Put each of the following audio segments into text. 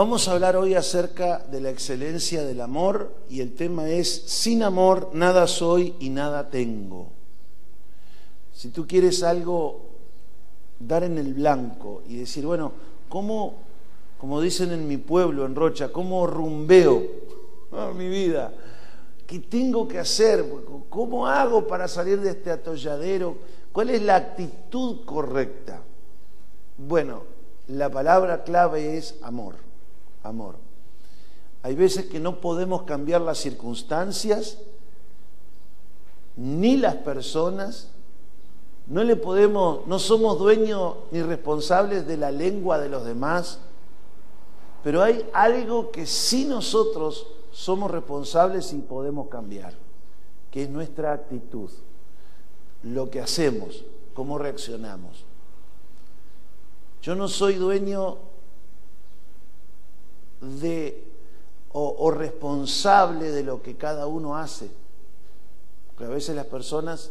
Vamos a hablar hoy acerca de la excelencia del amor y el tema es, sin amor nada soy y nada tengo. Si tú quieres algo, dar en el blanco y decir, bueno, ¿cómo, como dicen en mi pueblo, en Rocha, cómo rumbeo mi vida? ¿Qué tengo que hacer? ¿Cómo hago para salir de este atolladero? ¿Cuál es la actitud correcta? Bueno, la palabra clave es amor amor. Hay veces que no podemos cambiar las circunstancias, ni las personas, no le podemos, no somos dueños ni responsables de la lengua de los demás, pero hay algo que sí nosotros somos responsables y podemos cambiar, que es nuestra actitud, lo que hacemos, cómo reaccionamos. Yo no soy dueño de o, responsable de lo que cada uno hace. Porque a veces las personas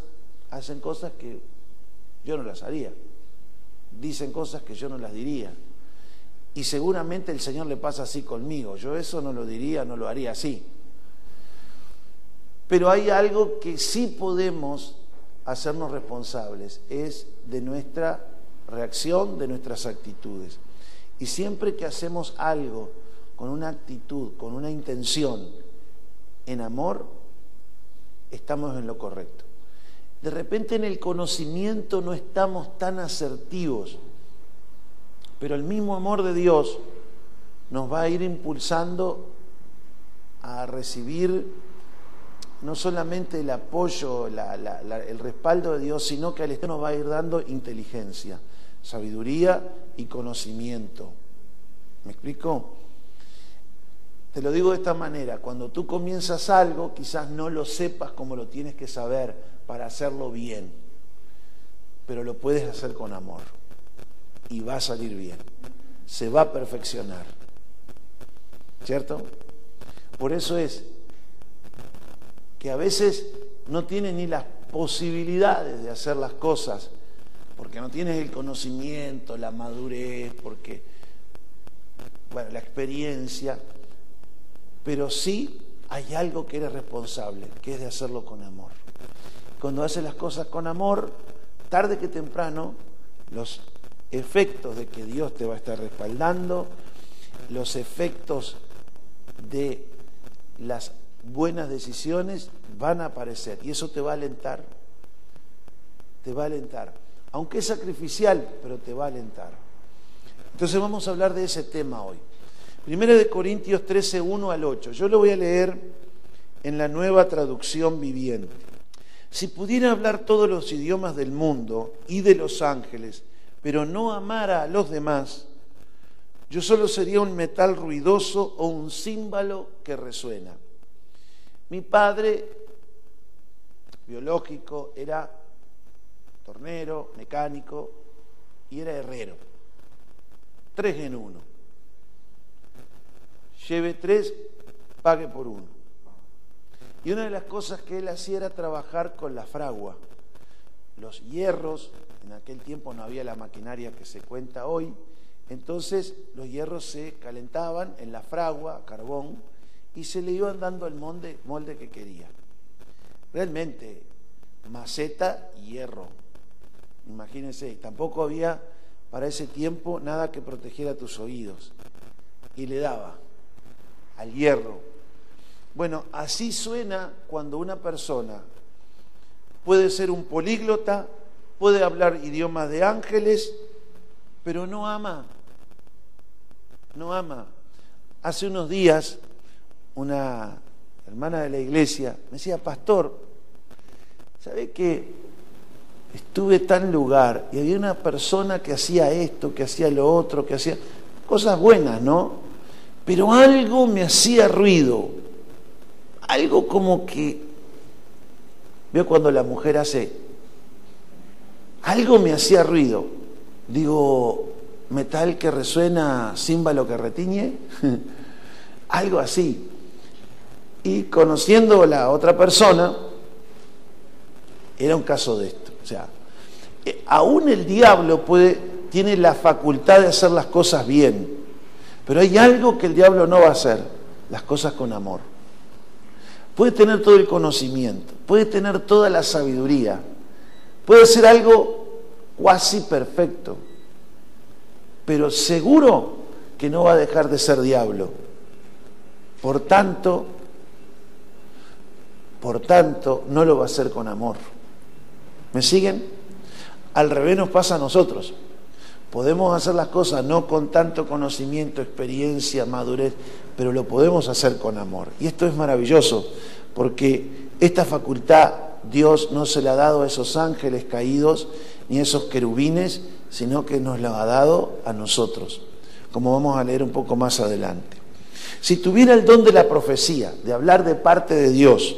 hacen cosas que yo no las haría, dicen cosas que yo no las diría. Y seguramente el Señor le pasa así conmigo. Yo eso no lo diría, no lo haría así. Pero hay algo que sí podemos hacernos responsables, es de nuestra reacción, de nuestras actitudes. Y siempre que hacemos algo con una actitud, con una intención en amor, estamos en lo correcto. De repente en el conocimiento no estamos tan asertivos, pero el mismo amor de Dios nos va a ir impulsando a recibir no solamente el apoyo, el respaldo de Dios, sino que al Estado nos va a ir dando inteligencia, sabiduría y conocimiento. ¿Me explico? Te lo digo de esta manera, cuando tú comienzas algo, quizás no lo sepas como lo tienes que saber para hacerlo bien, pero lo puedes hacer con amor y va a salir bien, se va a perfeccionar. ¿Cierto? Por eso es que a veces no tienes ni las posibilidades de hacer las cosas, porque no tienes el conocimiento, la madurez, porque, bueno, la experiencia, pero sí hay algo que eres responsable, que es de hacerlo con amor. Cuando haces las cosas con amor, tarde que temprano, los efectos de que Dios te va a estar respaldando, los efectos de las buenas decisiones van a aparecer y eso te va a alentar, te va a alentar, aunque es sacrificial, pero te va a alentar. Entonces vamos a hablar de ese tema hoy. Primera de Corintios 13, 1 al 8. Yo lo voy a leer en la nueva traducción viviente. Si pudiera hablar todos los idiomas del mundo y de los ángeles, pero no amara a los demás, yo solo sería un metal ruidoso o un címbalo que resuena. Mi padre biológico era tornero, mecánico y era herrero. Tres en uno lleve tres, pague por uno. Y una de las cosas que él hacía era trabajar con la fragua. Los hierros, en aquel tiempo no había la maquinaria que se cuenta hoy, entonces los hierros se calentaban en la fragua, carbón, y se le iban dando el molde, molde que quería. Realmente, maceta y hierro. Imagínense, tampoco había para ese tiempo nada que protegiera tus oídos. Y le daba al hierro. Bueno, así suena cuando una persona puede ser un políglota, puede hablar idiomas de ángeles, pero no ama. No ama. Hace unos días una hermana de la iglesia me decía, pastor, ¿sabe que estuve tan lugar y había una persona que hacía esto, que hacía lo otro, que hacía cosas buenas, ¿no? Pero algo me hacía ruido, algo como que, veo cuando la mujer hace, algo me hacía ruido, digo, metal que resuena, címbalo que retiñe, algo así. Y conociendo a la otra persona, era un caso de esto. O sea, eh, aún el diablo puede, tiene la facultad de hacer las cosas bien Pero hay algo que el diablo no va a hacer, las cosas con amor. Puede tener todo el conocimiento, puede tener toda la sabiduría, puede ser algo cuasi perfecto, pero seguro que no va a dejar de ser diablo. Por tanto, por tanto, no lo va a hacer con amor. ¿Me siguen? Al revés nos pasa a nosotros. Podemos hacer las cosas no con tanto conocimiento, experiencia, madurez, pero lo podemos hacer con amor. Y esto es maravilloso, porque esta facultad Dios no se la ha dado a esos ángeles caídos ni a esos querubines, sino que nos la ha dado a nosotros, como vamos a leer un poco más adelante. Si tuviera el don de la profecía, de hablar de parte de Dios,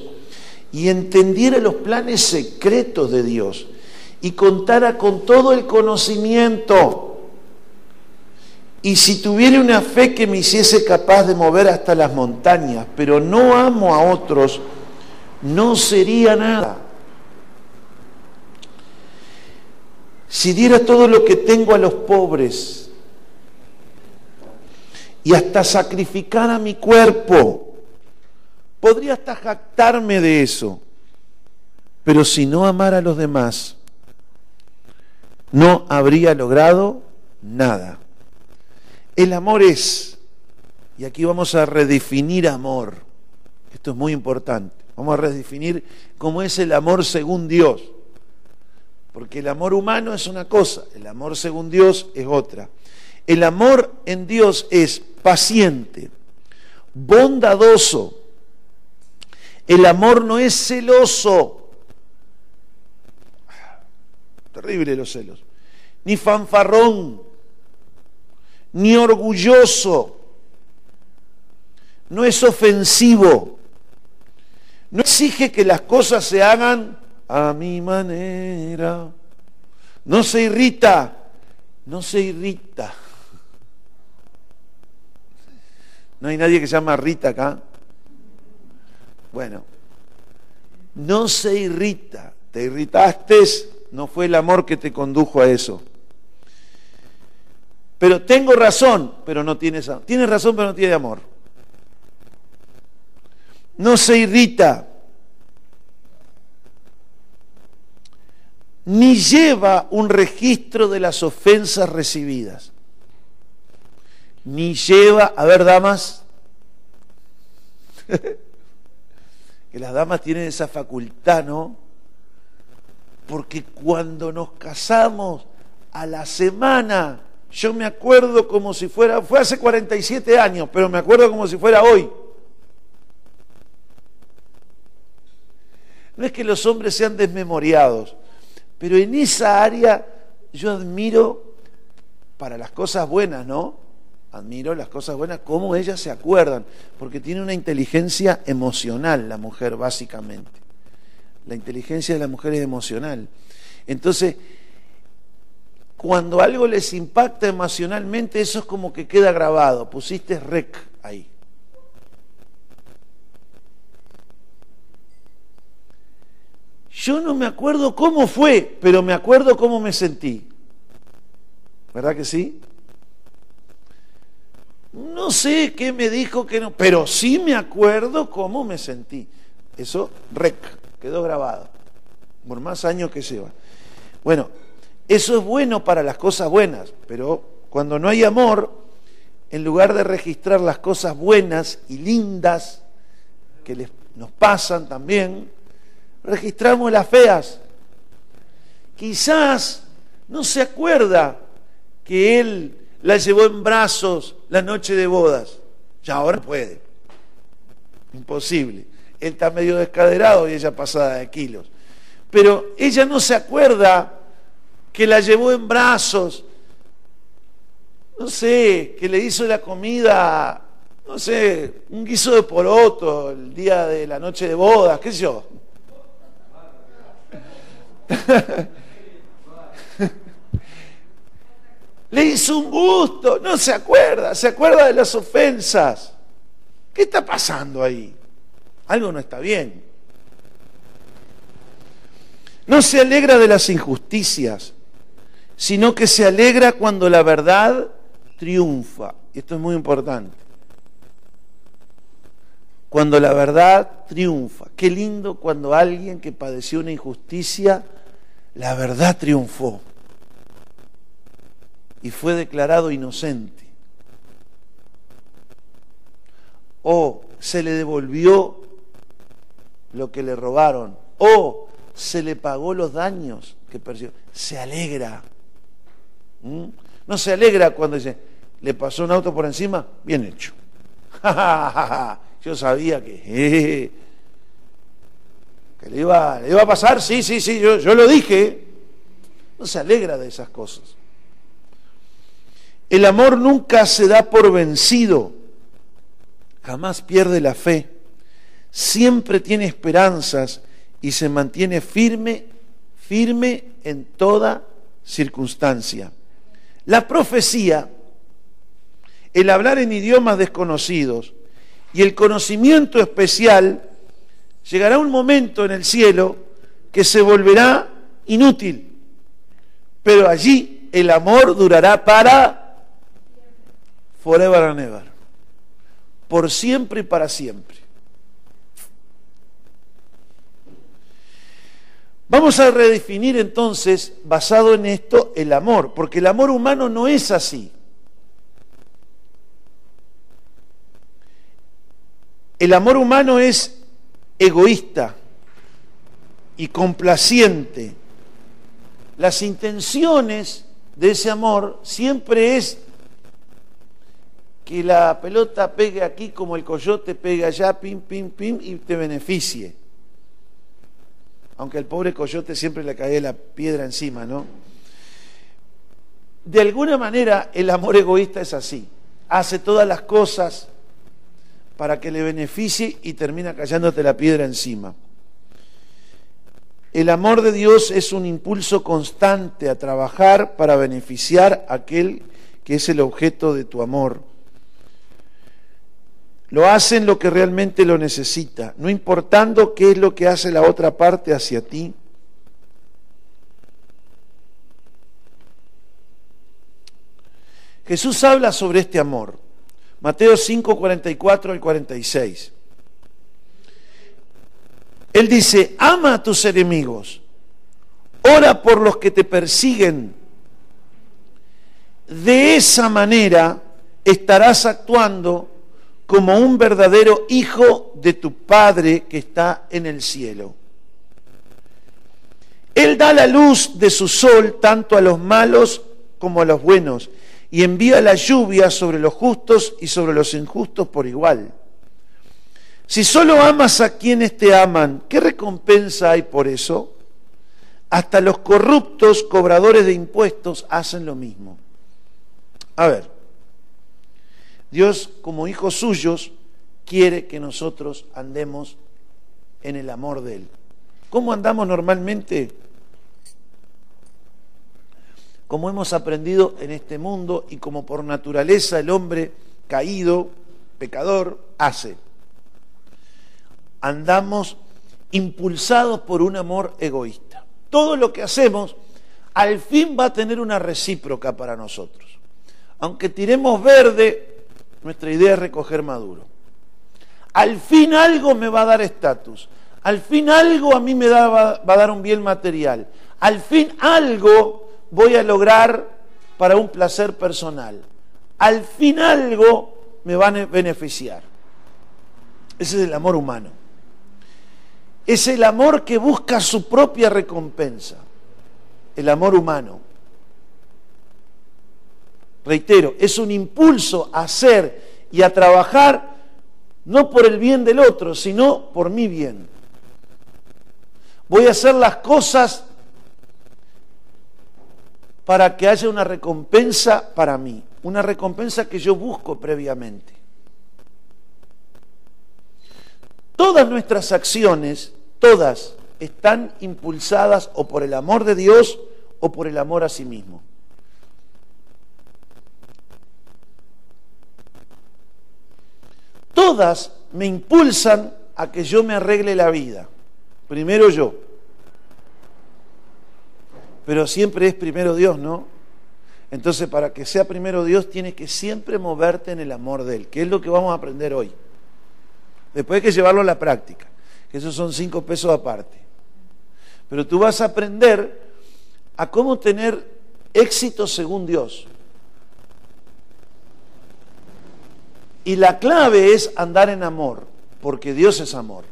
y entendiera los planes secretos de Dios, y contara con todo el conocimiento, y si tuviera una fe que me hiciese capaz de mover hasta las montañas, pero no amo a otros, no sería nada. Si diera todo lo que tengo a los pobres y hasta sacrificara mi cuerpo, podría hasta jactarme de eso. Pero si no amara a los demás, no habría logrado nada. El amor es, y aquí vamos a redefinir amor, esto es muy importante, vamos a redefinir cómo es el amor según Dios, porque el amor humano es una cosa, el amor según Dios es otra. El amor en Dios es paciente, bondadoso, el amor no es celoso, terrible los celos, ni fanfarrón, ni orgulloso, no es ofensivo, no exige que las cosas se hagan a mi manera, no se irrita, no se irrita. ¿No hay nadie que se llama Rita acá? Bueno, no se irrita, te irritaste, no fue el amor que te condujo a eso. Pero tengo razón, pero no tienes amor. Tienes razón, pero no tiene amor. No se irrita. Ni lleva un registro de las ofensas recibidas. Ni lleva, a ver, damas, que las damas tienen esa facultad, ¿no? Porque cuando nos casamos a la semana, yo me acuerdo como si fuera, fue hace 47 años, pero me acuerdo como si fuera hoy. No es que los hombres sean desmemoriados, pero en esa área yo admiro para las cosas buenas, ¿no? Admiro las cosas buenas, cómo ellas se acuerdan, porque tiene una inteligencia emocional la mujer, básicamente. La inteligencia de la mujer es emocional. Entonces, cuando algo les impacta emocionalmente, eso es como que queda grabado. Pusiste rec ahí. Yo no me acuerdo cómo fue, pero me acuerdo cómo me sentí. ¿Verdad que sí? No sé qué me dijo que no, pero sí me acuerdo cómo me sentí. Eso, rec, quedó grabado. Por más años que lleva. Bueno, eso es bueno para las cosas buenas, pero cuando no hay amor, en lugar de registrar las cosas buenas y lindas que nos pasan también, registramos las feas. Quizás no se acuerda que él la llevó en brazos la noche de bodas. Ya ahora puede. Imposible. Él está medio descaderado y ella pasada de kilos. Pero ella no se acuerda que la llevó en brazos, no sé, que le hizo la comida, no sé, un guiso de poroto el día de la noche de bodas, qué sé yo. le hizo un gusto, no se acuerda, se acuerda de las ofensas. ¿Qué está pasando ahí? Algo no está bien. No se alegra de las injusticias, sino que se alegra cuando la verdad triunfa. esto es muy importante, cuando la verdad triunfa. Qué lindo cuando alguien que padeció una injusticia, la verdad triunfó y fue declarado inocente. O se le devolvió lo que le robaron. O se le pagó los daños que percibió. Se alegra. ¿Mm? No se alegra cuando dice, le pasó un auto por encima, bien hecho. Yo sabía que, que le, iba, le a pasar, sí, sí, sí, yo, yo lo dije. No se alegra de esas cosas. El amor nunca se da por vencido, jamás pierde la fe, siempre tiene esperanzas y se mantiene firme, firme en toda circunstancia. La profecía, el hablar en idiomas desconocidos y el conocimiento especial, llegará un momento en el cielo que se volverá inútil, pero allí el amor durará para forever and ever. Por siempre y para siempre. Vamos a redefinir entonces, basado en esto, el amor, porque el amor humano no es así. El amor humano es egoísta y complaciente. Las intenciones de ese amor siempre es que la pelota pegue aquí como el coyote pega allá, pim, pim, pim, y te beneficie. Aunque al pobre coyote siempre le cae la piedra encima, ¿no? De alguna manera el amor egoísta es así. Hace todas las cosas para que le beneficie y termina cayéndote la piedra encima. El amor de Dios es un impulso constante a trabajar para beneficiar a aquel que es el objeto de tu amor. Lo hacen lo que realmente lo necesita, no importando qué es lo que hace la otra parte hacia ti. Jesús habla sobre este amor. Mateo 5, 44 al 46. Él dice, ama a tus enemigos, ora por los que te persiguen. De esa manera estarás actuando como un verdadero hijo de tu Padre que está en el cielo. Él da la luz de su sol tanto a los malos como a los buenos y envía la lluvia sobre los justos y sobre los injustos por igual. Si solo amas a quienes te aman, ¿qué recompensa hay por eso? Hasta los corruptos cobradores de impuestos hacen lo mismo. A ver, Dios, como hijos suyos, quiere que nosotros andemos en el amor de Él. ¿Cómo andamos normalmente? Como hemos aprendido en este mundo y como por naturaleza el hombre caído, pecador, hace. Andamos impulsados por un amor egoísta. Todo lo que hacemos al fin va a tener una recíproca para nosotros. Aunque tiremos verde, nuestra idea es recoger maduro. Al fin algo me va a dar estatus. Al fin algo a mí me va, a dar un bien material. Al fin algo voy a lograr para un placer personal. Al fin algo me va a beneficiar. Ese es el amor humano. Es el amor que busca su propia recompensa. El amor humano. Reitero, es un impulso a hacer y a trabajar no por el bien del otro, sino por mi bien. Voy a hacer las cosas para que haya una recompensa para mí, una recompensa que yo busco previamente. Todas nuestras acciones, todas, están impulsadas o por el amor de Dios o por el amor a sí mismo. Todas me impulsan a que yo me arregle la vida. Primero yo. Pero siempre es primero Dios, ¿no? Entonces, para que sea primero Dios, tienes que siempre moverte en el amor de Él, que es lo que vamos a aprender hoy. Después hay que llevarlo a la práctica, que esos son cinco pesos aparte. Pero tú vas a aprender a cómo tener éxito según Dios. Y la clave es andar en amor, porque Dios es amor.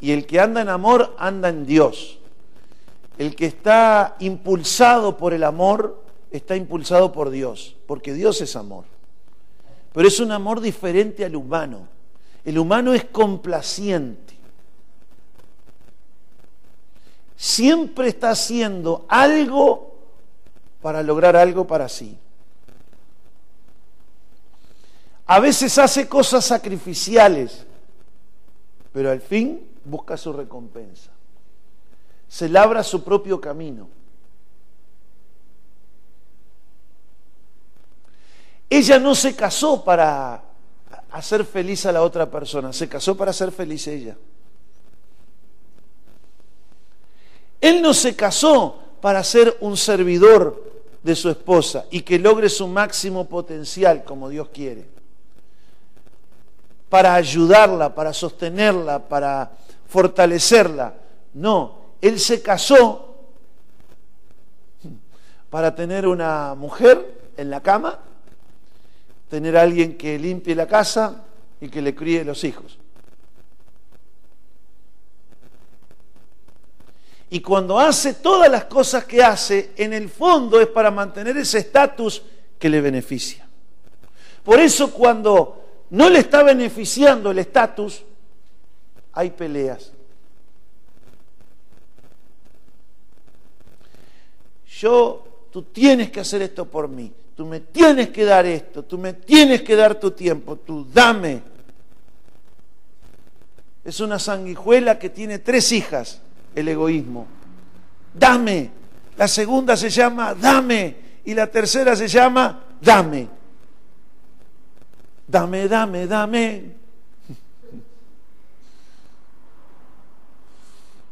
Y el que anda en amor anda en Dios. El que está impulsado por el amor está impulsado por Dios, porque Dios es amor. Pero es un amor diferente al humano. El humano es complaciente. Siempre está haciendo algo para lograr algo para sí. A veces hace cosas sacrificiales, pero al fin busca su recompensa. Se labra su propio camino. Ella no se casó para hacer feliz a la otra persona, se casó para hacer feliz ella. Él no se casó para ser un servidor de su esposa y que logre su máximo potencial como Dios quiere. Para ayudarla, para sostenerla, para fortalecerla. No, él se casó para tener una mujer en la cama tener a alguien que limpie la casa y que le críe los hijos. Y cuando hace todas las cosas que hace, en el fondo es para mantener ese estatus que le beneficia. Por eso cuando no le está beneficiando el estatus, hay peleas. Yo, tú tienes que hacer esto por mí tú me tienes que dar esto, tú me tienes que dar tu tiempo, tú dame. Es una sanguijuela que tiene tres hijas, el egoísmo. Dame. La segunda se llama dame y la tercera se llama dame. Dame, dame, dame.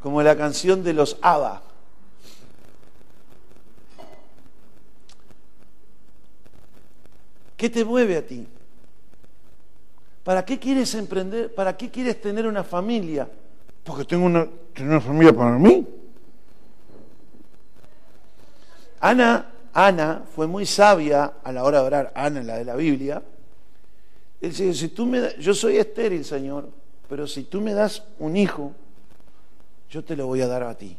Como la canción de los ABBA. ¿Qué te mueve a ti? ¿Para qué quieres emprender? ¿Para qué quieres tener una familia? Porque tengo una, una familia para mí. Ana, Ana fue muy sabia a la hora de orar, Ana, la de la Biblia. Él dice, si tú me yo soy estéril, Señor, pero si tú me das un hijo, yo te lo voy a dar a ti.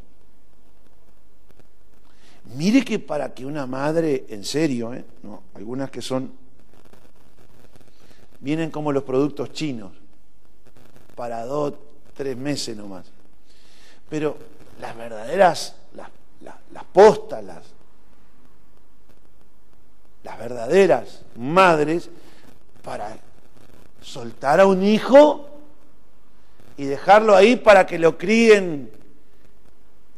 Mire que para que una madre, en serio, ¿eh? no, algunas que son vienen como los productos chinos, para dos, tres meses nomás. Pero las verdaderas, las, las, postas, las, las verdaderas madres, para soltar a un hijo y dejarlo ahí para que lo críen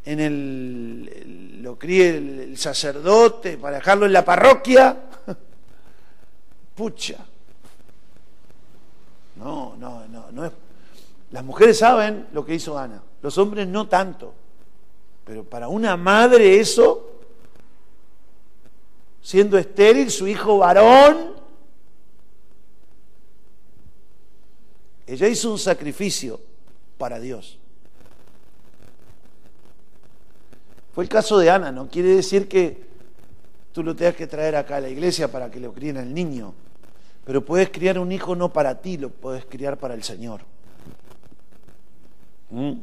en el, lo críe el sacerdote, para dejarlo en la parroquia. Pucha. No, no, no, no es. Las mujeres saben lo que hizo Ana, los hombres no tanto. Pero para una madre eso, siendo estéril, su hijo varón, ella hizo un sacrificio para Dios. Fue el caso de Ana, no quiere decir que tú lo tengas que traer acá a la iglesia para que lo críen al niño. Pero puedes criar un hijo no para ti, lo puedes criar para el Señor. ¿Mm?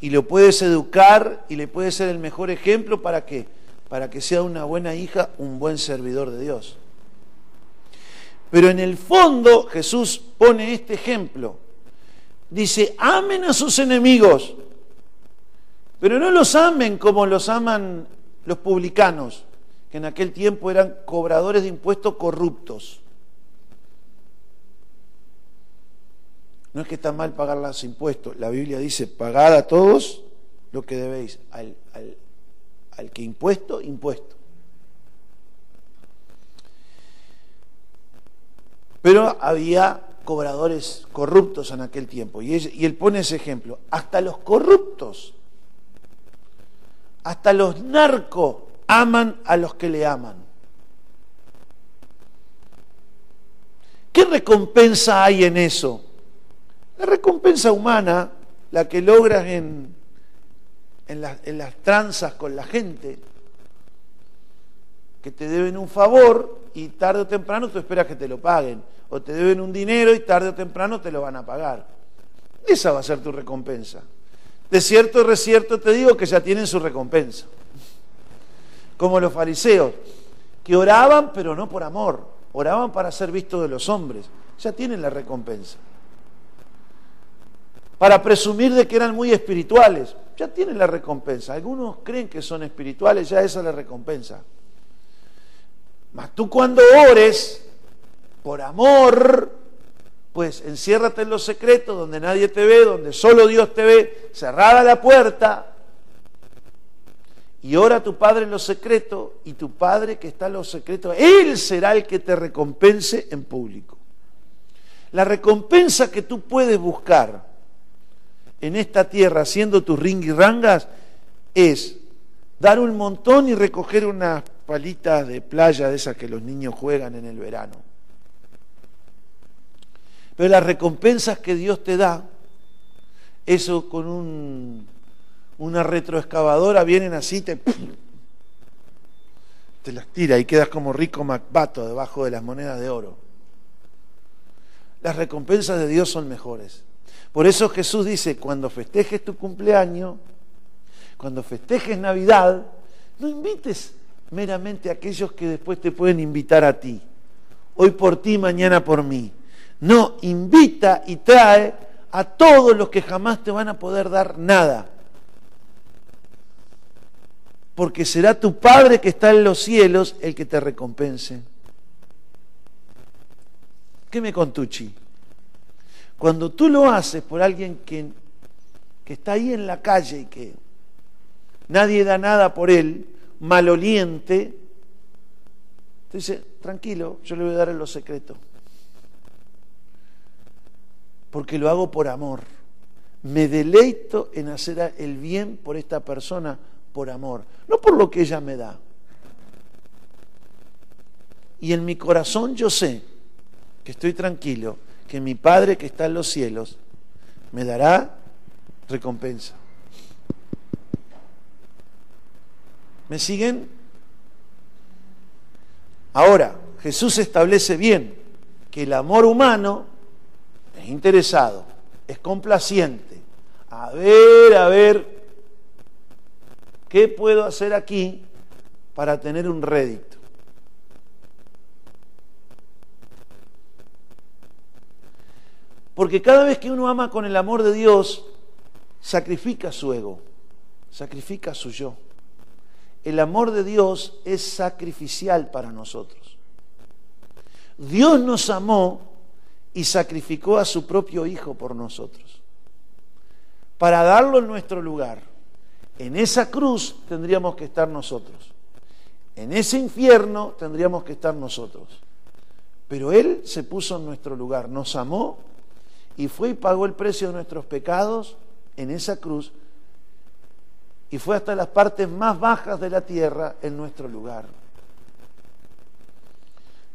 Y lo puedes educar y le puedes ser el mejor ejemplo para que para que sea una buena hija, un buen servidor de Dios. Pero en el fondo Jesús pone este ejemplo. Dice, amen a sus enemigos, pero no los amen como los aman los publicanos, que en aquel tiempo eran cobradores de impuestos corruptos. No es que está mal pagar los impuestos. La Biblia dice, pagad a todos lo que debéis. Al, al, que impuesto, impuesto. Pero había cobradores corruptos en aquel tiempo. Y, él pone ese ejemplo. Hasta los corruptos, hasta los narcos aman a los que le aman. ¿Qué recompensa hay en eso? La recompensa humana, la que logras en, en las tranzas con la gente, que te deben un favor y tarde o temprano tú esperas que te lo paguen, o te deben un dinero y tarde o temprano te lo van a pagar. Esa va a ser tu recompensa. De cierto y recierto te digo que ya tienen su recompensa. Como los fariseos, que oraban pero no por amor, oraban para ser vistos de los hombres, ya tienen la recompensa. Para presumir de que eran muy espirituales, ya tienen la recompensa. Algunos creen que son espirituales, ya esa es la recompensa. Mas tú cuando ores por amor, pues enciérrate en los secretos donde nadie te ve, donde solo Dios te ve, cerrada la puerta, y ora a tu Padre en los secretos, y tu Padre que está en los secretos, Él será el que te recompense en público. La recompensa que tú puedes buscar en esta tierra haciendo tus ringuirrangas es dar un montón y recoger unas palitas de playa de esas que los niños juegan en el verano. Pero las recompensas que Dios te da, eso con un, una retroexcavadora vienen así, te, te las tira y quedas como rico Macbato debajo de las monedas de oro. Las recompensas de Dios son mejores. Por eso Jesús dice, cuando festejes tu cumpleaños, cuando festejes Navidad, no invites meramente aquellos que después te pueden invitar a ti. Hoy por ti, mañana por mí. No, invita y trae a todos los que jamás te van a poder dar nada. Porque será tu Padre que está en los cielos el que te recompense. ¿Qué me contuchi? Cuando tú lo haces por alguien que, que está ahí en la calle y que nadie da nada por él, maloliente, te dice, tranquilo, yo le voy a dar en lo secreto porque lo hago por amor. Me deleito en hacer el bien por esta persona por amor, no por lo que ella me da. Y en mi corazón yo sé que estoy tranquilo, que mi Padre que está en los cielos me dará recompensa. ¿Me siguen? Ahora, Jesús establece bien que el amor humano es interesado, es complaciente. A ver, a ver, ¿qué puedo hacer aquí para tener un rédito? Porque cada vez que uno ama con el amor de Dios, sacrifica su ego, sacrifica su yo. El amor de Dios es sacrificial para nosotros. Dios nos amó y sacrificó a su propio Hijo por nosotros, para darlo en nuestro lugar. En esa cruz tendríamos que estar nosotros. En ese infierno tendríamos que estar nosotros. Pero Él se puso en nuestro lugar, nos amó y fue y pagó el precio de nuestros pecados en esa cruz y fue hasta las partes más bajas de la tierra en nuestro lugar.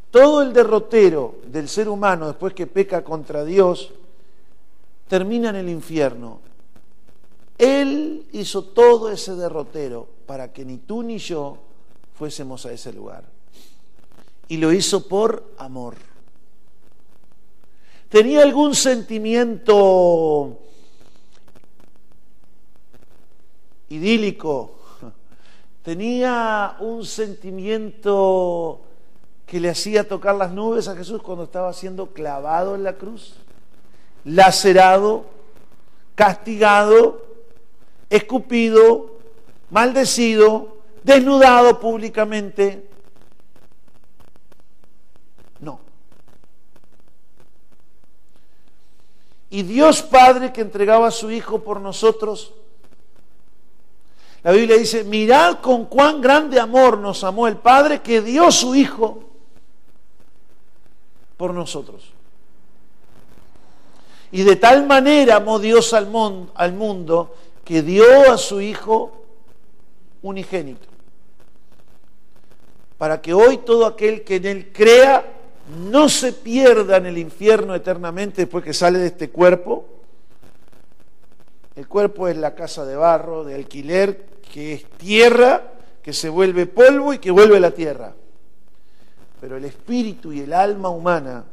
Todo el derrotero del ser humano después que peca contra Dios termina en el infierno. Él hizo todo ese derrotero para que ni tú ni yo fuésemos a ese lugar. Y lo hizo por amor. ¿Tenía algún sentimiento idílico? ¿Tenía un sentimiento que le hacía tocar las nubes a Jesús cuando estaba siendo clavado en la cruz, lacerado, castigado, escupido, maldecido, desnudado públicamente. No. Y Dios Padre que entregaba a su Hijo por nosotros, la Biblia dice, mirad con cuán grande amor nos amó el Padre que dio su Hijo por nosotros. Y de tal manera amó Dios al, al mundo que dio a su Hijo unigénito. Para que hoy todo aquel que en Él crea no se pierda en el infierno eternamente después que sale de este cuerpo. El cuerpo es la casa de barro, de alquiler, que es tierra, que se vuelve polvo y que vuelve la tierra. Pero el espíritu y el alma humana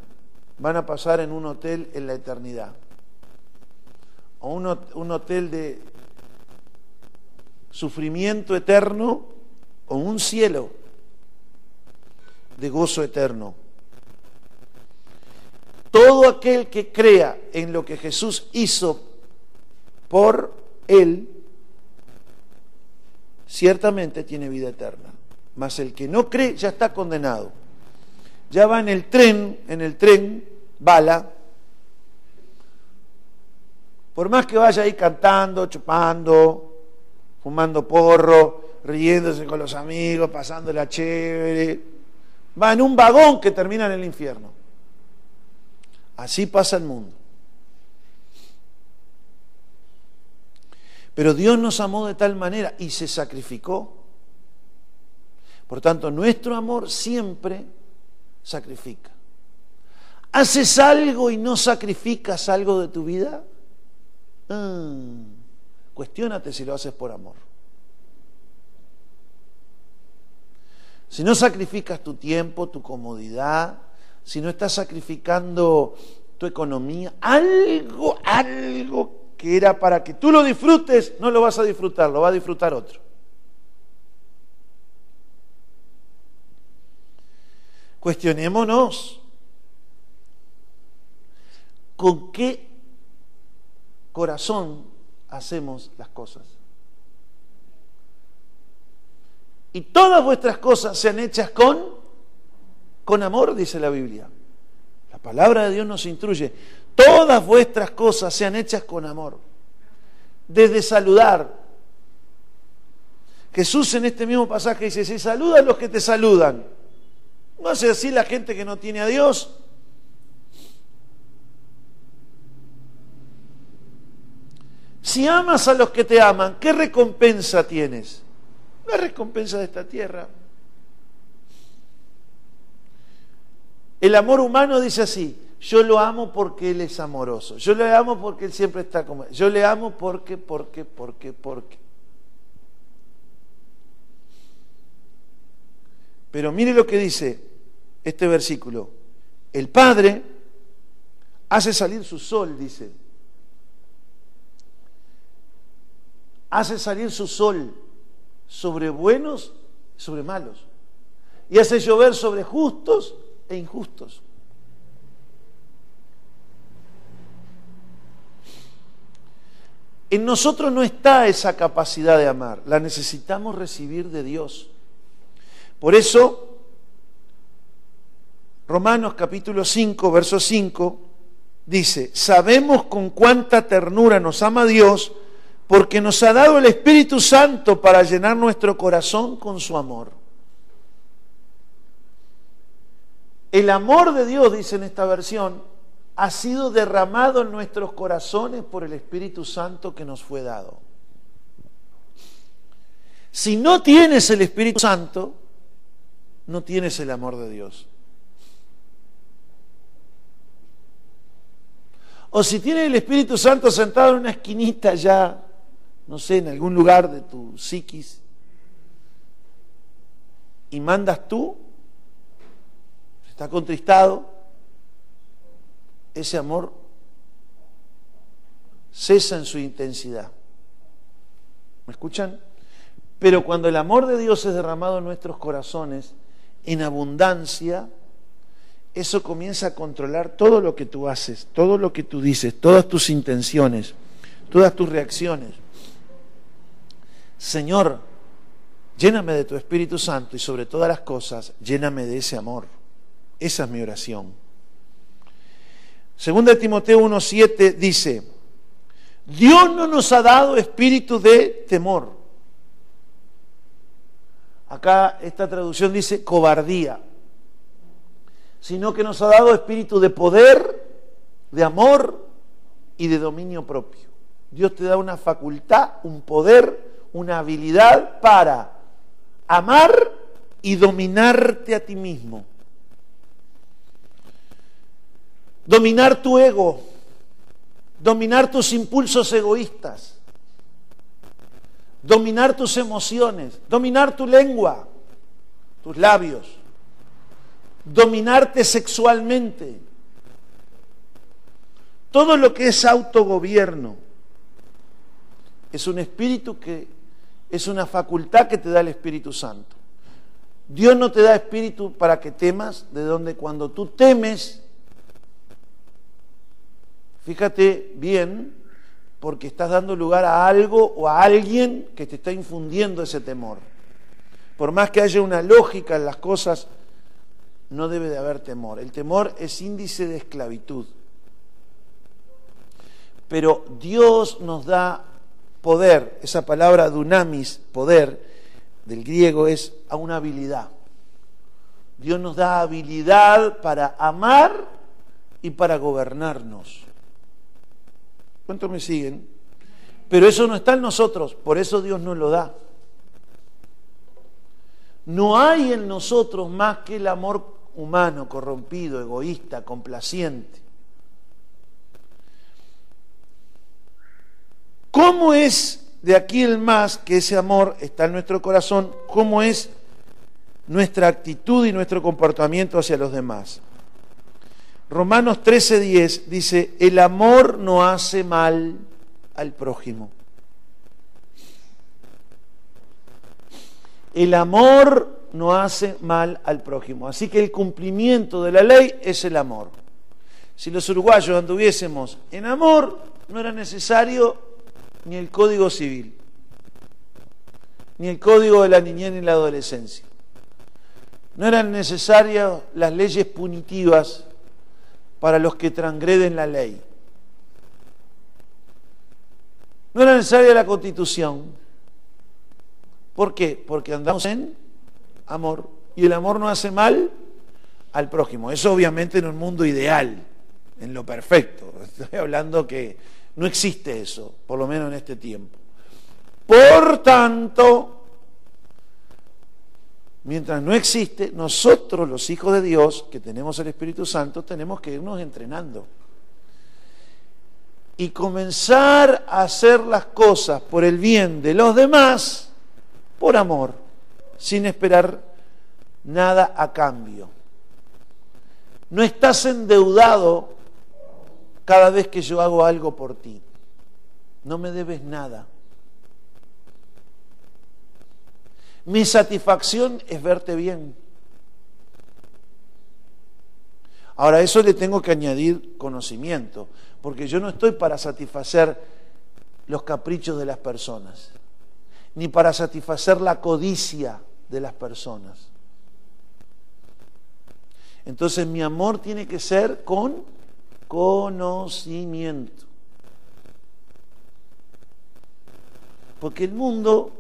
van a pasar en un hotel en la eternidad. O un, un hotel de sufrimiento eterno o un cielo de gozo eterno. Todo aquel que crea en lo que Jesús hizo por él, ciertamente tiene vida eterna. Mas el que no cree ya está condenado. Ya va en el tren, en el tren, bala. Por más que vaya ahí cantando, chupando, fumando porro, riéndose con los amigos, pasando la chévere, va en un vagón que termina en el infierno. Así pasa el mundo. Pero Dios nos amó de tal manera y se sacrificó. Por tanto, nuestro amor siempre sacrifica. ¿Haces algo y no sacrificas algo de tu vida? Mm, cuestiónate si lo haces por amor. Si no sacrificas tu tiempo, tu comodidad, si no estás sacrificando tu economía, algo, algo que era para que tú lo disfrutes, no lo vas a disfrutar, lo va a disfrutar otro. Cuestionémonos con qué corazón hacemos las cosas. Y todas vuestras cosas sean hechas con con amor, dice la Biblia. La palabra de Dios nos instruye. Todas vuestras cosas sean hechas con amor. Desde saludar. Jesús en este mismo pasaje dice, si saluda a los que te saludan. ¿No hace así la gente que no tiene a Dios? Si amas a los que te aman, ¿qué recompensa tienes? La recompensa de esta tierra. El amor humano dice así, yo lo amo porque Él es amoroso, yo le amo porque Él siempre está como, yo le amo porque, porque, porque, porque. Pero mire lo que dice este versículo, el Padre hace salir su sol, dice, hace salir su sol sobre buenos sobre malos, y hace llover sobre justos e injustos. En nosotros no está esa capacidad de amar, la necesitamos recibir de Dios. Por eso, Romanos capítulo 5, verso 5, dice, sabemos con cuánta ternura nos ama Dios porque nos ha dado el Espíritu Santo para llenar nuestro corazón con su amor. El amor de Dios, dice en esta versión, ha sido derramado en nuestros corazones por el Espíritu Santo que nos fue dado. Si no tienes el Espíritu Santo, no tienes el amor de Dios. O si tienes el Espíritu Santo sentado en una esquinita ya, no sé, en algún lugar de tu psiquis, y mandas tú, está contristado, ese amor cesa en su intensidad. ¿Me escuchan? Pero cuando el amor de Dios es derramado en nuestros corazones en abundancia, eso comienza a controlar todo lo que tú haces, todo lo que tú dices, todas tus intenciones, todas tus reacciones. Señor, lléname de tu Espíritu Santo y sobre todas las cosas, lléname de ese amor. Esa es mi oración. Segunda de Timoteo 1.7 dice, Dios no nos ha dado espíritu de temor. Acá esta traducción dice cobardía, sino que nos ha dado espíritu de poder, de amor y de dominio propio. Dios te da una facultad, un poder, una habilidad para amar y dominarte a ti mismo. Dominar tu ego, dominar tus impulsos egoístas, dominar tus emociones, dominar tu lengua, tus labios, dominarte sexualmente. Todo lo que es autogobierno es un espíritu que es una facultad que te da el Espíritu Santo. Dios no te da espíritu para que temas, de donde cuando tú temes, fíjate bien, porque estás dando lugar a algo o a alguien que te está infundiendo ese temor. Por más que haya una lógica en las cosas, no debe de haber temor. El temor es índice de esclavitud. Pero Dios nos da poder, esa palabra dunamis, poder, del griego es a una habilidad. Dios nos da habilidad para amar y para gobernarnos. ¿Cuántos me siguen? Pero eso no está en nosotros, por eso Dios nos lo da. No hay en nosotros más que el amor humano, corrompido, egoísta, complaciente. ¿Cómo es de aquí el más que ese amor está en nuestro corazón? ¿Cómo es nuestra actitud y nuestro comportamiento hacia los demás? Romanos 13:10 dice, el amor no hace mal al prójimo. El amor no hace mal al prójimo. Así que el cumplimiento de la ley es el amor. Si los uruguayos anduviésemos en amor, no era necesario ni el Código Civil, ni el Código de la Niñez ni la Adolescencia. No eran necesarias las leyes punitivas para los que transgreden la ley. No era necesaria la constitución. ¿Por qué? Porque andamos en amor. Y el amor no hace mal al prójimo. Eso obviamente en un mundo ideal, en lo perfecto. Estoy hablando que no existe eso, por lo menos en este tiempo. Por tanto, mientras no existe, nosotros los hijos de Dios, que tenemos el Espíritu Santo, tenemos que irnos entrenando. Y comenzar a hacer las cosas por el bien de los demás, por amor, sin esperar nada a cambio. No estás endeudado cada vez que yo hago algo por ti. No me debes nada. Mi satisfacción es verte bien. Ahora, eso le tengo que añadir conocimiento, porque yo no estoy para satisfacer los caprichos de las personas, ni para satisfacer la codicia de las personas. Entonces mi amor tiene que ser con conocimiento. Porque el mundo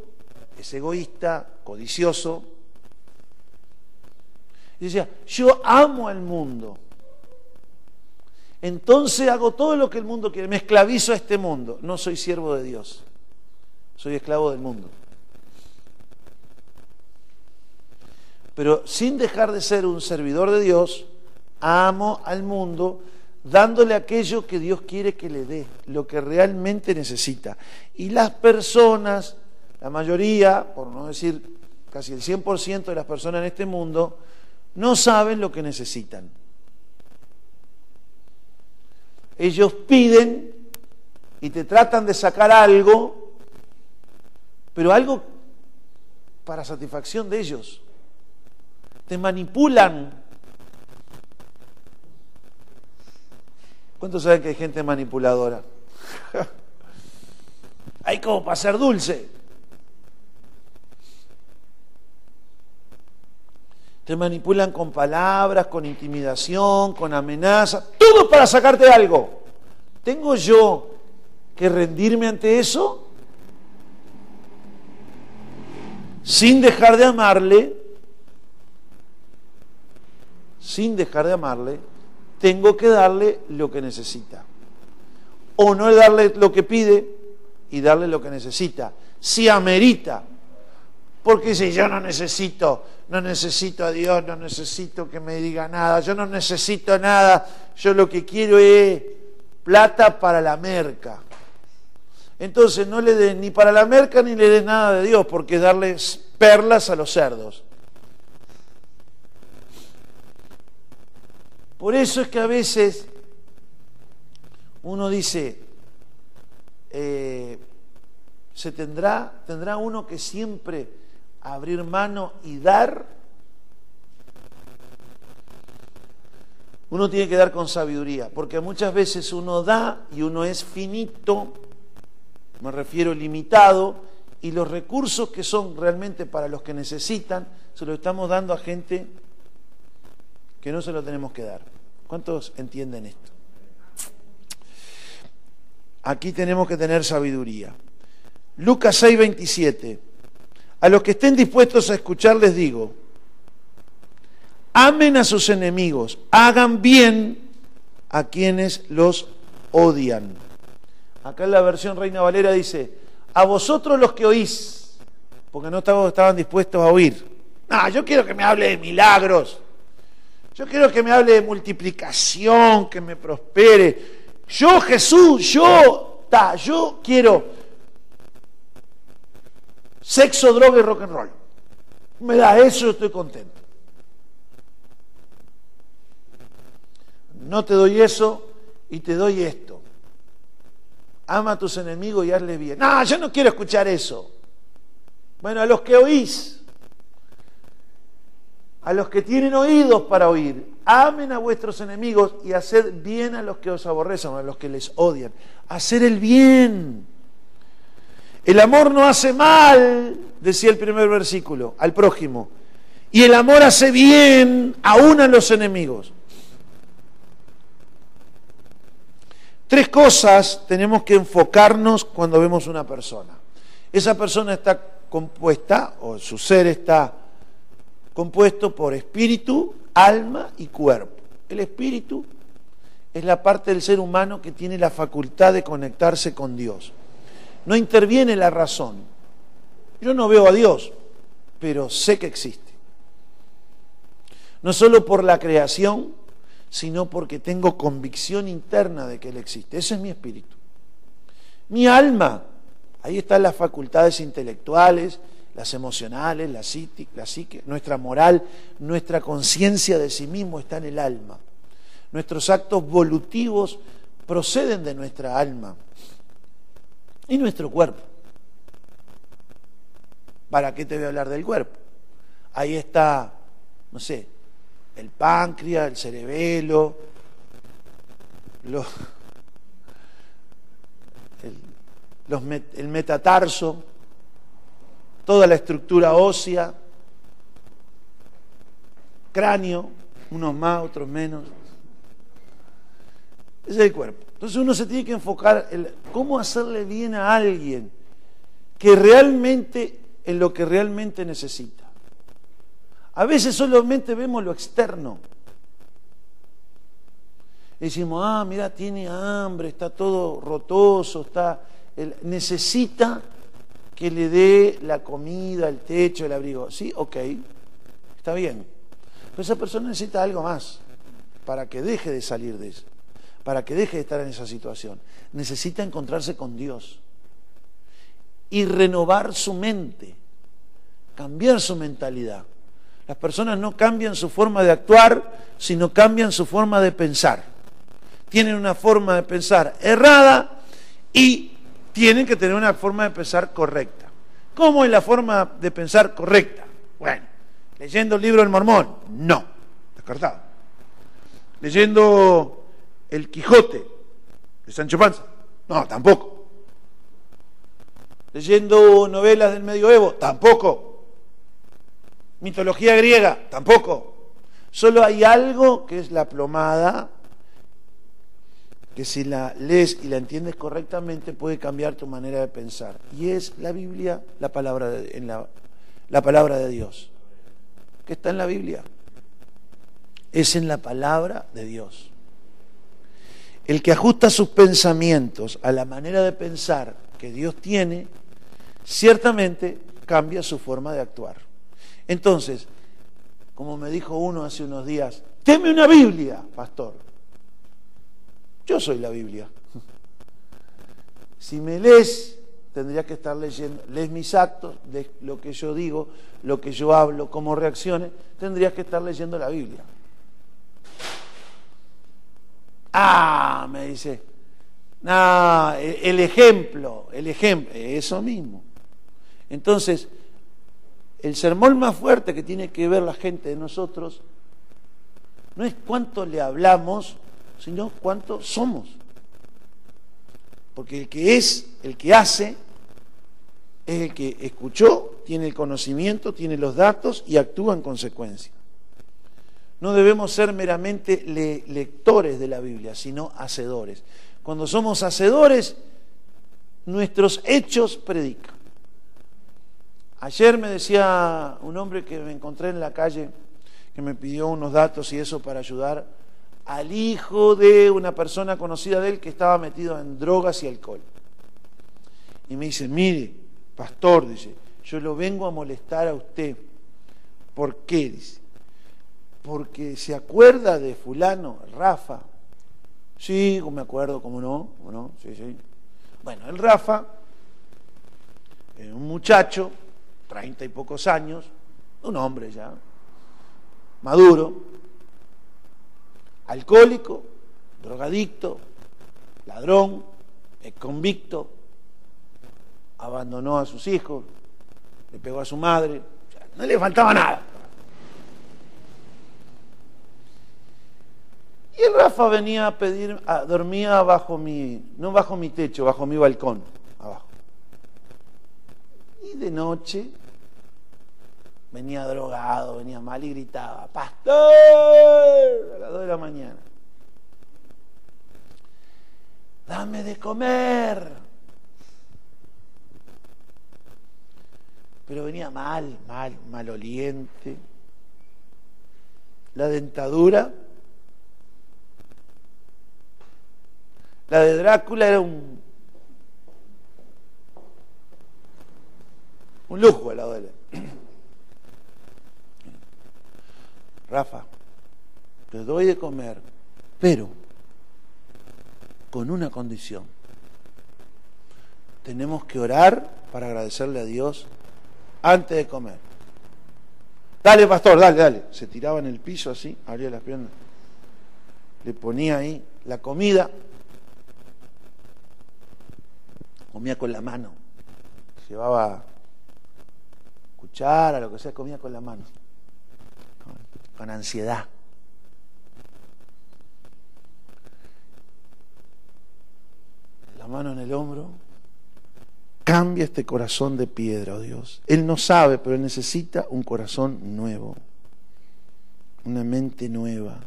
es egoísta, codicioso. Y decía, yo amo al mundo. Entonces hago todo lo que el mundo quiere, me esclavizo a este mundo. No soy siervo de Dios, soy esclavo del mundo. Pero sin dejar de ser un servidor de Dios, amo al mundo dándole aquello que Dios quiere que le dé, lo que realmente necesita. Y las personas, la mayoría, por no decir casi el 100% de las personas en este mundo, no saben lo que necesitan. Ellos piden y te tratan de sacar algo, pero algo para satisfacción de ellos. Te manipulan ¿Cuántos saben que hay gente manipuladora? hay como para ser dulce. Te manipulan con palabras, con intimidación, con amenaza, todo para sacarte algo. ¿Tengo yo que rendirme ante eso? Sin dejar de amarle, sin dejar de amarle, tengo que darle lo que necesita. O no darle lo que pide y darle lo que necesita. Si amerita. Porque si yo no necesito, no necesito a Dios, no necesito que me diga nada, yo no necesito nada, yo lo que quiero es plata para la merca. Entonces no le des ni para la merca ni le des nada de Dios, porque es darles perlas a los cerdos. Por eso es que a veces uno dice, eh, se tendrá, tendrá uno que siempre abrir mano y dar. Uno tiene que dar con sabiduría, porque muchas veces uno da y uno es finito, me refiero limitado, y los recursos que son realmente para los que necesitan, se los estamos dando a gente que no se lo tenemos que dar. ¿Cuántos entienden esto? Aquí tenemos que tener sabiduría. Lucas 6, 27. A los que estén dispuestos a escuchar les digo, amen a sus enemigos, hagan bien a quienes los odian. Acá en la versión Reina Valera dice, a vosotros los que oís, porque no estaban dispuestos a oír. Ah, yo quiero que me hable de milagros. Yo quiero que me hable de multiplicación, que me prospere. Yo, Jesús, yo, ta, yo quiero sexo, droga y rock and roll. Me da eso, estoy contento. No te doy eso y te doy esto. Ama a tus enemigos y hazle bien. No, yo no quiero escuchar eso. Bueno, a los que oís, a los que tienen oídos para oír, amen a vuestros enemigos y haced bien a los que os aborrecen, a los que les odian. Hacer el bien. El amor no hace mal, decía el primer versículo, al prójimo. Y el amor hace bien aún a los enemigos. Tres cosas tenemos que enfocarnos cuando vemos una persona. Esa persona está compuesta, o su ser está compuesto por espíritu, alma y cuerpo. El espíritu es la parte del ser humano que tiene la facultad de conectarse con Dios. No interviene la razón. Yo no veo a Dios, pero sé que existe. No solo por la creación, sino porque tengo convicción interna de que Él existe. Ese es mi espíritu. Mi alma, ahí están las facultades intelectuales, las emocionales, la psique, nuestra moral, nuestra conciencia de sí mismo está en el alma. Nuestros actos volutivos proceden de nuestra alma y nuestro cuerpo. ¿Para qué te voy a hablar del cuerpo? Ahí está, no sé, el páncreas, el cerebelo, el, el metatarso, toda la estructura ósea, cráneo, unos más, otros menos. Ese es el cuerpo. Entonces uno se tiene que enfocar en cómo hacerle bien a alguien que realmente, en lo que realmente necesita. A veces solamente vemos lo externo. decimos, ah, mira, tiene hambre, está todo rotoso, está, necesita que le dé la comida, el techo, el abrigo. Sí, ok, está bien. Pero esa persona necesita algo más para que deje de salir de eso, para que deje de estar en esa situación. Necesita encontrarse con Dios y renovar su mente, cambiar su mentalidad. Las personas no cambian su forma de actuar, sino cambian su forma de pensar. Tienen una forma de pensar errada y tienen que tener una forma de pensar correcta. ¿Cómo es la forma de pensar correcta? Bueno, leyendo el libro del mormón, no, descartado. Leyendo el Quijote de Sancho Panza, no, tampoco. Leyendo novelas del medioevo, tampoco. Mitología griega, tampoco. Solo hay algo que es la plomada que si la lees y la entiendes correctamente puede cambiar tu manera de pensar. Y es la Biblia, la palabra de, en la, la palabra de Dios. ¿Qué está en la Biblia? Es en la palabra de Dios. El que ajusta sus pensamientos a la manera de pensar que Dios tiene, ciertamente cambia su forma de actuar. Entonces, como me dijo uno hace unos días, teme una Biblia, pastor. Yo soy la Biblia. Si me lees, tendrías que estar leyendo, lees mis actos, de lo que yo digo, lo que yo hablo, cómo reacciones, tendrías que estar leyendo la Biblia. Ah, me dice, no, el ejemplo, el ejemplo, eso mismo. Entonces, el sermón más fuerte que tiene que ver la gente de nosotros no es cuánto le hablamos, sino cuánto somos. Porque el que es, el que hace, es el que escuchó, tiene el conocimiento, tiene los datos y actúa en consecuencia. No debemos ser meramente lectores de la Biblia, sino hacedores. Cuando somos hacedores, nuestros hechos predican. Ayer me decía un hombre que me encontré en la calle, que me pidió unos datos y eso para ayudar al hijo de una persona conocida de él que estaba metido en drogas y alcohol. Y me dice, mire, pastor, dice, yo lo vengo a molestar a usted. ¿Por qué? Dice, porque se acuerda de fulano, Rafa. Sí, me acuerdo, ¿cómo no? no? Sí, sí. Bueno, el Rafa, un muchacho, treinta y pocos años, un hombre ya, maduro, alcohólico, drogadicto, ladrón, convicto, abandonó a sus hijos, le pegó a su madre, no le faltaba nada. Y el Rafa venía a pedir, dormía bajo mi, no bajo mi techo, bajo mi balcón, abajo. Y de noche venía drogado, venía mal y gritaba, pastor, a las dos de la mañana. Dame de comer. Pero venía mal, mal, maloliente. La dentadura La de Drácula era un, un lujo al lado de él. Rafa, te doy de comer, pero con una condición. Tenemos que orar para agradecerle a Dios antes de comer. Dale, pastor, dale, dale. Se tiraba en el piso así, abría las piernas. Le ponía ahí la comida comía con la mano, llevaba cuchara, lo que sea, comía con la mano, con, ansiedad. La mano en el hombro, cambia este corazón de piedra, oh Dios. Él no sabe, pero él necesita un corazón nuevo, una mente nueva.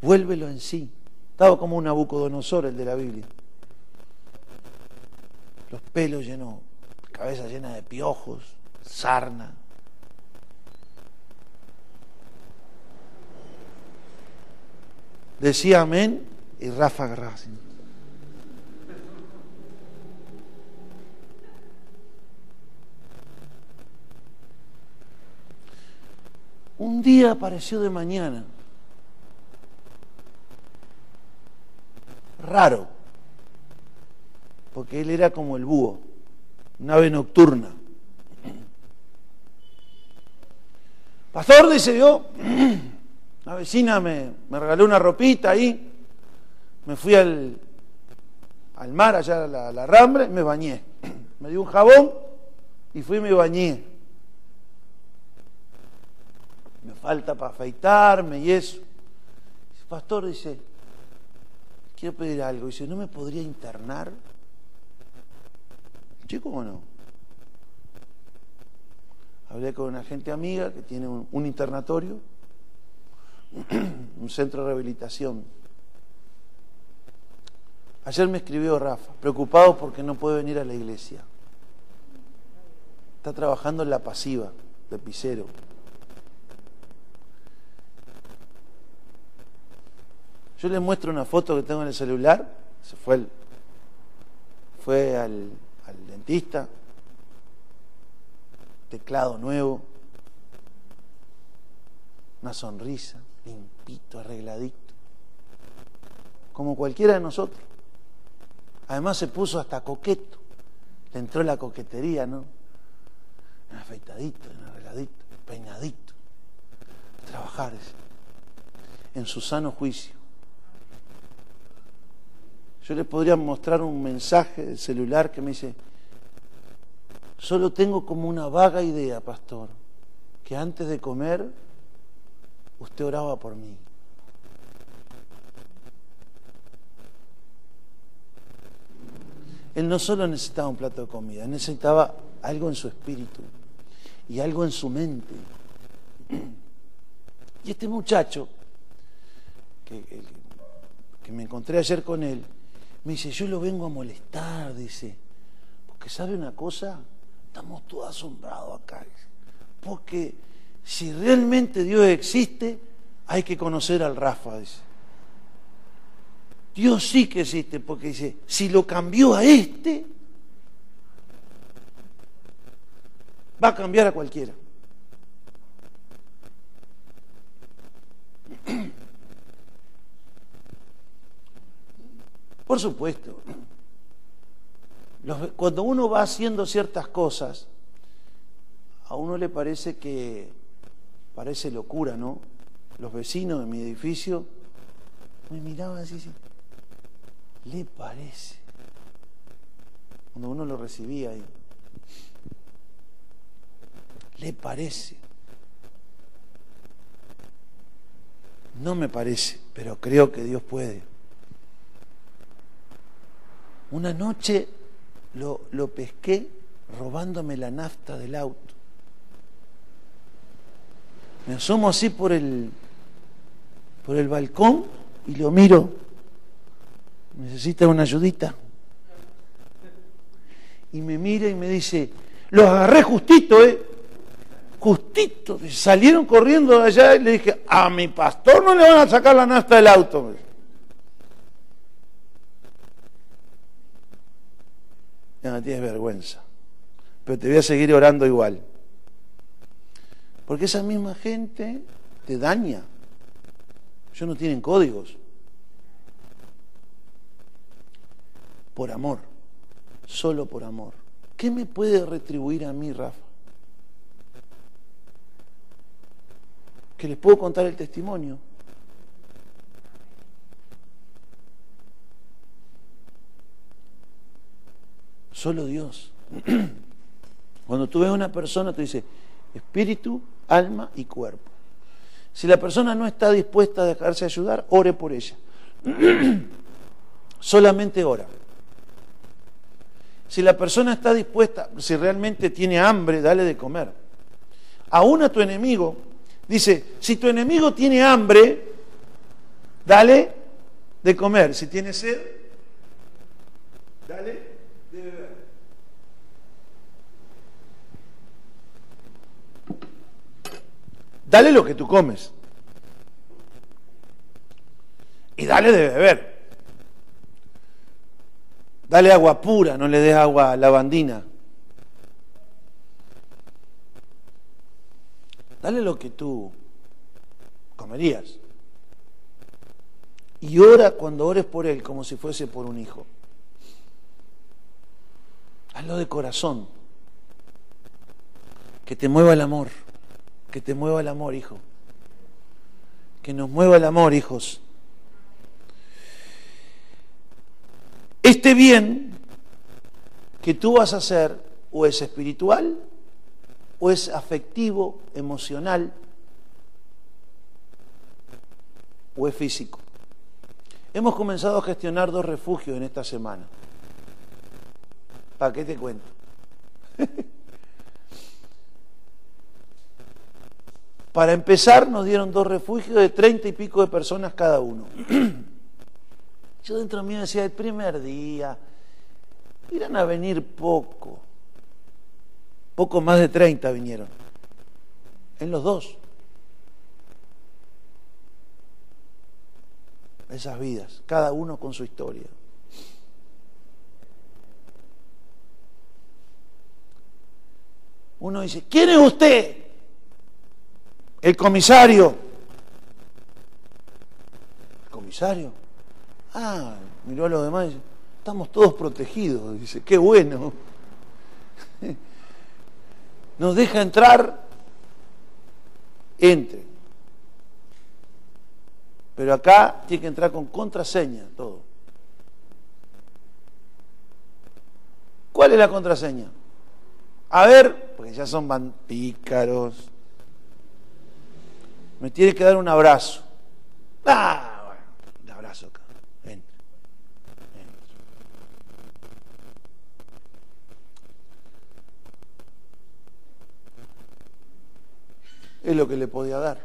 Vuélvelo en sí. Estaba como un Nabucodonosor, el de la Biblia. Los pelos llenos, cabeza llena de piojos, sarna. Decía amén y Rafa agarraba Un día apareció de mañana raro, porque él era como el búho, un ave nocturna. Pastor, dice yo, la vecina me, regaló una ropita ahí, me fui al, al mar, allá a la, la rambre, me bañé. Me dio un jabón y fui y me bañé. Me falta para afeitarme y eso. Pastor dice, quiero pedir algo. Dice, ¿no me podría internar? Sí, ¿cómo no? Hablé con una gente amiga que tiene un, internatorio, un centro de rehabilitación. Ayer me escribió Rafa, preocupado porque no puede venir a la iglesia. Está trabajando en la pasiva de pisero. Yo le muestro una foto que tengo en el celular, se fue, fue al, dentista, teclado nuevo, una sonrisa, limpito, arregladito, como cualquiera de nosotros. Además se puso hasta coqueto, le entró la coquetería, ¿no? Afeitadito, arregladito, peinadito, trabajar en su sano juicio. Yo les podría mostrar un mensaje del celular que me dice, solo tengo como una vaga idea, pastor, que antes de comer usted oraba por mí. Él no solo necesitaba un plato de comida, necesitaba algo en su espíritu y algo en su mente. Y este muchacho, que, que me encontré ayer con él, me dice, yo lo vengo a molestar, dice, porque sabe una cosa, estamos todos asombrados acá, porque si realmente Dios existe, hay que conocer al Rafa, dice. Dios sí que existe, porque dice, si lo cambió a este, va a cambiar a cualquiera. Por supuesto, cuando uno va haciendo ciertas cosas, a uno le parece que parece locura, ¿no? Los vecinos de mi edificio me miraban así, así. le parece. Cuando uno lo recibía ahí, le parece. No me parece, pero creo que Dios puede. Una noche lo, lo pesqué robándome la nafta del auto. Me asomo así por el, por el balcón y lo miro. ¿Necesita una ayudita? Y me mira y me dice, lo agarré justito, ¿eh? Justito. Salieron corriendo de allá y le dije, a mi pastor no le van a sacar la nafta del auto. Ya no tienes vergüenza. Pero te voy a seguir orando igual. Porque esa misma gente te daña. Ellos no tienen códigos. Por amor. Solo por amor. ¿Qué me puede retribuir a mí, Rafa? Que les puedo contar el testimonio. Solo Dios. Cuando tú ves a una persona, te dice espíritu, alma y cuerpo. Si la persona no está dispuesta a dejarse ayudar, ore por ella. Solamente ora. Si la persona está dispuesta, si realmente tiene hambre, dale de comer. Aún a tu enemigo, dice, si tu enemigo tiene hambre, dale de comer. Si tiene sed, dale Dale lo que tú comes. Y dale de beber. Dale agua pura, no le des agua lavandina. Dale lo que tú comerías. Y ora cuando ores por él como si fuese por un hijo. Hazlo de corazón. Que te mueva el amor. Que te mueva el amor, hijo. Que nos mueva el amor, hijos. Este bien que tú vas a hacer o es espiritual o es afectivo, emocional o es físico. Hemos comenzado a gestionar dos refugios en esta semana. ¿Para qué te cuento? Para empezar, nos dieron dos refugios de treinta y pico de personas cada uno. Yo dentro de mí decía, el primer día, irán a venir poco. Poco más de treinta vinieron. En los dos. Esas vidas, cada uno con su historia. Uno dice, ¿quién es usted? El comisario. ¿El comisario? Ah, miró a los demás y dice, estamos todos protegidos. Dice, qué bueno. Nos deja entrar, entre. Pero acá tiene que entrar con contraseña todo. ¿Cuál es la contraseña? A ver, porque ya son pícaros. Me tiene que dar un abrazo. Ah, bueno, un abrazo acá. Entra. Es lo que le podía dar.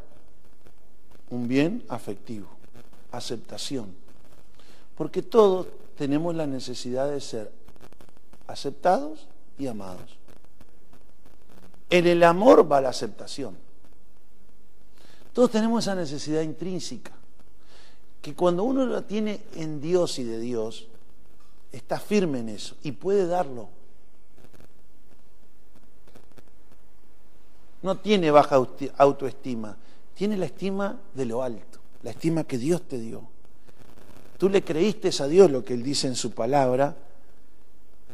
Un bien afectivo, aceptación. Porque todos tenemos la necesidad de ser aceptados y amados. En el amor va la aceptación. Todos tenemos esa necesidad intrínseca, que cuando uno la tiene en Dios y de Dios, está firme en eso y puede darlo. No tiene baja autoestima, tiene la estima de lo alto, la estima que Dios te dio. Tú le creíste a Dios lo que Él dice en su palabra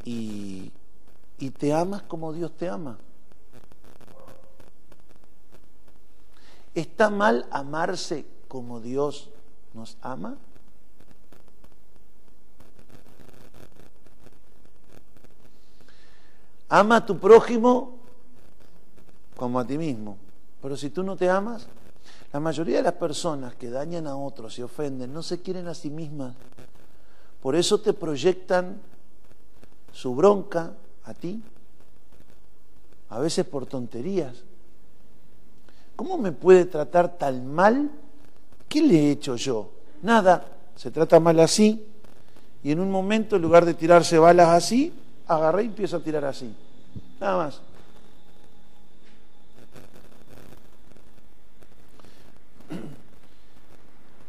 y, y te amas como Dios te ama. ¿Está mal amarse como Dios nos ama? Ama a tu prójimo como a ti mismo. Pero si tú no te amas, la mayoría de las personas que dañan a otros y ofenden no se quieren a sí mismas. Por eso te proyectan su bronca a ti, a veces por tonterías. ¿Cómo me puede tratar tan mal? ¿Qué le he hecho yo? Nada, se trata mal así. Y en un momento, en lugar de tirarse balas así, agarré y empiezo a tirar así. Nada más.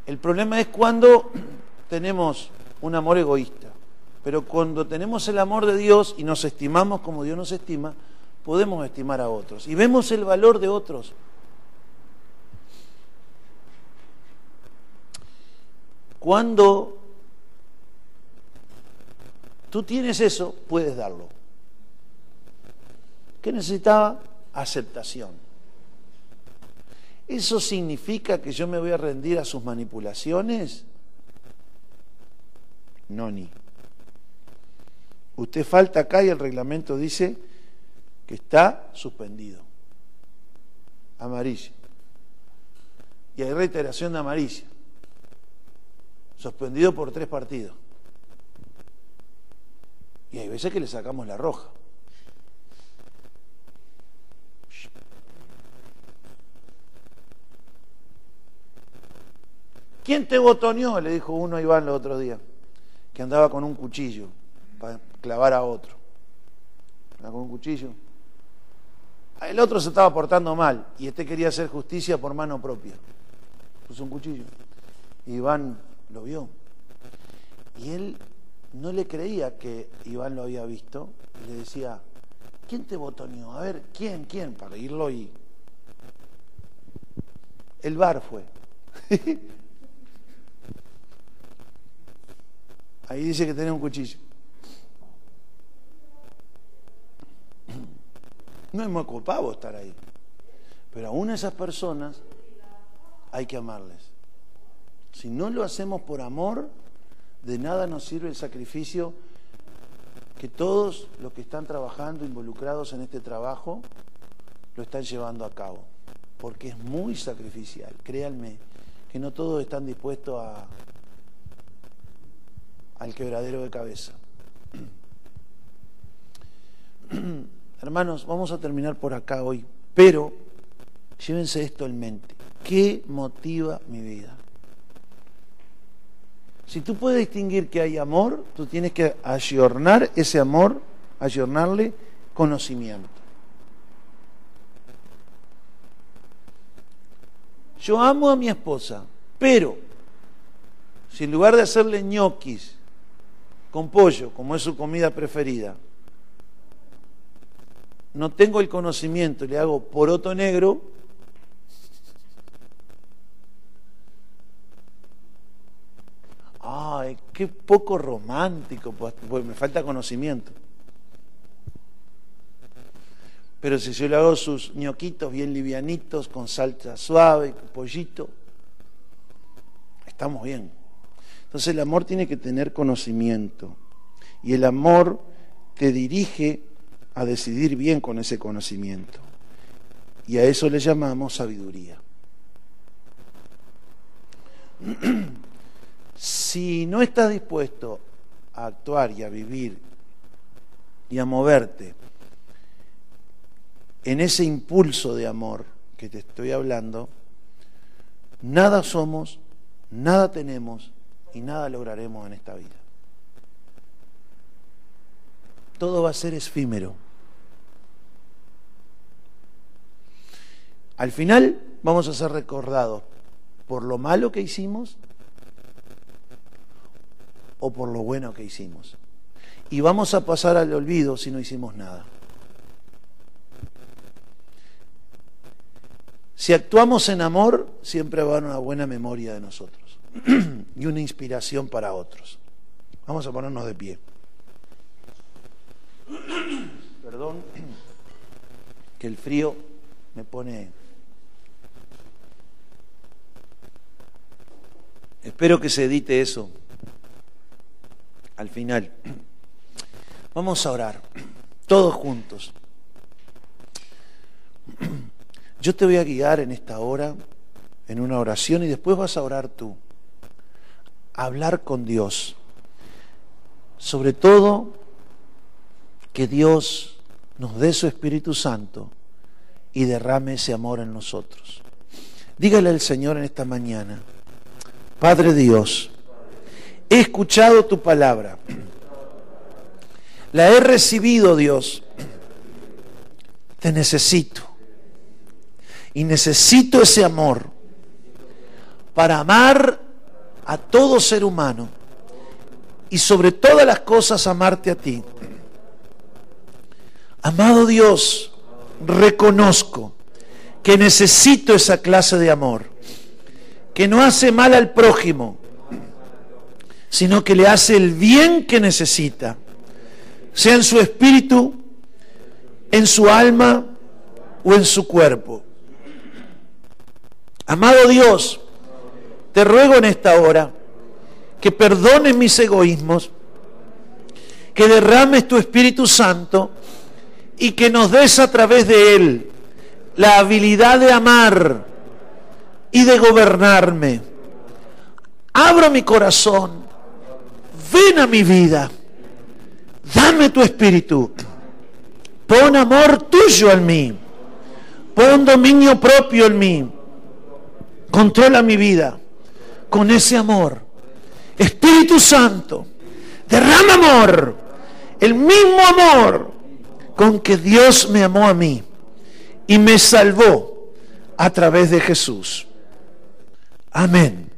El problema es cuando tenemos un amor egoísta. Pero cuando tenemos el amor de Dios y nos estimamos como Dios nos estima, podemos estimar a otros. Y vemos el valor de otros. Cuando tú tienes eso, puedes darlo. ¿Qué necesitaba? Aceptación. ¿Eso significa que yo me voy a rendir a sus manipulaciones? No, ni. Usted falta acá y el reglamento dice que está suspendido. Amarilla. Y hay reiteración de amarilla suspendido por tres partidos. Y hay veces que le sacamos la roja. ¿Quién te botoneó? Le dijo uno a Iván el otro día, que andaba con un cuchillo para clavar a otro. Andaba con un cuchillo. El otro se estaba portando mal y este quería hacer justicia por mano propia. Puso un cuchillo. Iván lo vio. Y él no le creía que Iván lo había visto. Y le decía, ¿quién te botoneó? A ver, ¿quién? ¿Quién? Para irlo y... El bar fue. Ahí dice que tenía un cuchillo. No es muy culpable estar ahí. Pero aún esas personas hay que amarles. Si no lo hacemos por amor, de nada nos sirve el sacrificio que todos los que están trabajando, involucrados en este trabajo, lo están llevando a cabo. Porque es muy sacrificial, créanme, que no todos están dispuestos a, al quebradero de cabeza. Hermanos, vamos a terminar por acá hoy, pero llévense esto en mente. ¿Qué motiva mi vida? Si tú puedes distinguir que hay amor, tú tienes que ayornar ese amor, ayornarle conocimiento. Yo amo a mi esposa, pero si en lugar de hacerle ñoquis con pollo, como es su comida preferida, no tengo el conocimiento y le hago poroto negro, ay, qué poco romántico, pues, pues me falta conocimiento. Pero si yo le hago sus ñoquitos bien livianitos, con salsa suave, pollito, estamos bien. Entonces el amor tiene que tener conocimiento. Y el amor te dirige a decidir bien con ese conocimiento. Y a eso le llamamos sabiduría. si no estás dispuesto a actuar y a vivir y a moverte en ese impulso de amor que te estoy hablando, nada somos, nada tenemos y nada lograremos en esta vida. Todo va a ser efímero. Al final vamos a ser recordados por lo malo que hicimos o por lo bueno que hicimos. Y vamos a pasar al olvido si no hicimos nada. Si actuamos en amor, siempre va a haber una buena memoria de nosotros y una inspiración para otros. Vamos a ponernos de pie. Perdón, que el frío me pone... Espero que se edite eso al final. Vamos a orar, todos juntos. Yo te voy a guiar en esta hora, en una oración, y después vas a orar tú. Hablar con Dios. Sobre todo, que Dios nos dé su Espíritu Santo y derrame ese amor en nosotros. Dígale al Señor en esta mañana, Padre Dios, he escuchado tu palabra, la he recibido Dios, te necesito. Y necesito ese amor para amar a todo ser humano y sobre todas las cosas amarte a ti. Amado Dios, reconozco que necesito esa clase de amor, que no hace mal al prójimo, sino que le hace el bien que necesita, sea en su espíritu, en su alma o en su cuerpo. Amado Dios, te ruego en esta hora que perdones mis egoísmos, que derrames tu Espíritu Santo y que nos des a través de Él la habilidad de amar y de gobernarme. Abro mi corazón, ven a mi vida, dame tu Espíritu, pon amor tuyo en mí, pon dominio propio en mí Controla mi vida con ese amor. Espíritu Santo, derrama amor, el mismo amor con que Dios me amó a mí y me salvó a través de Jesús. Amén.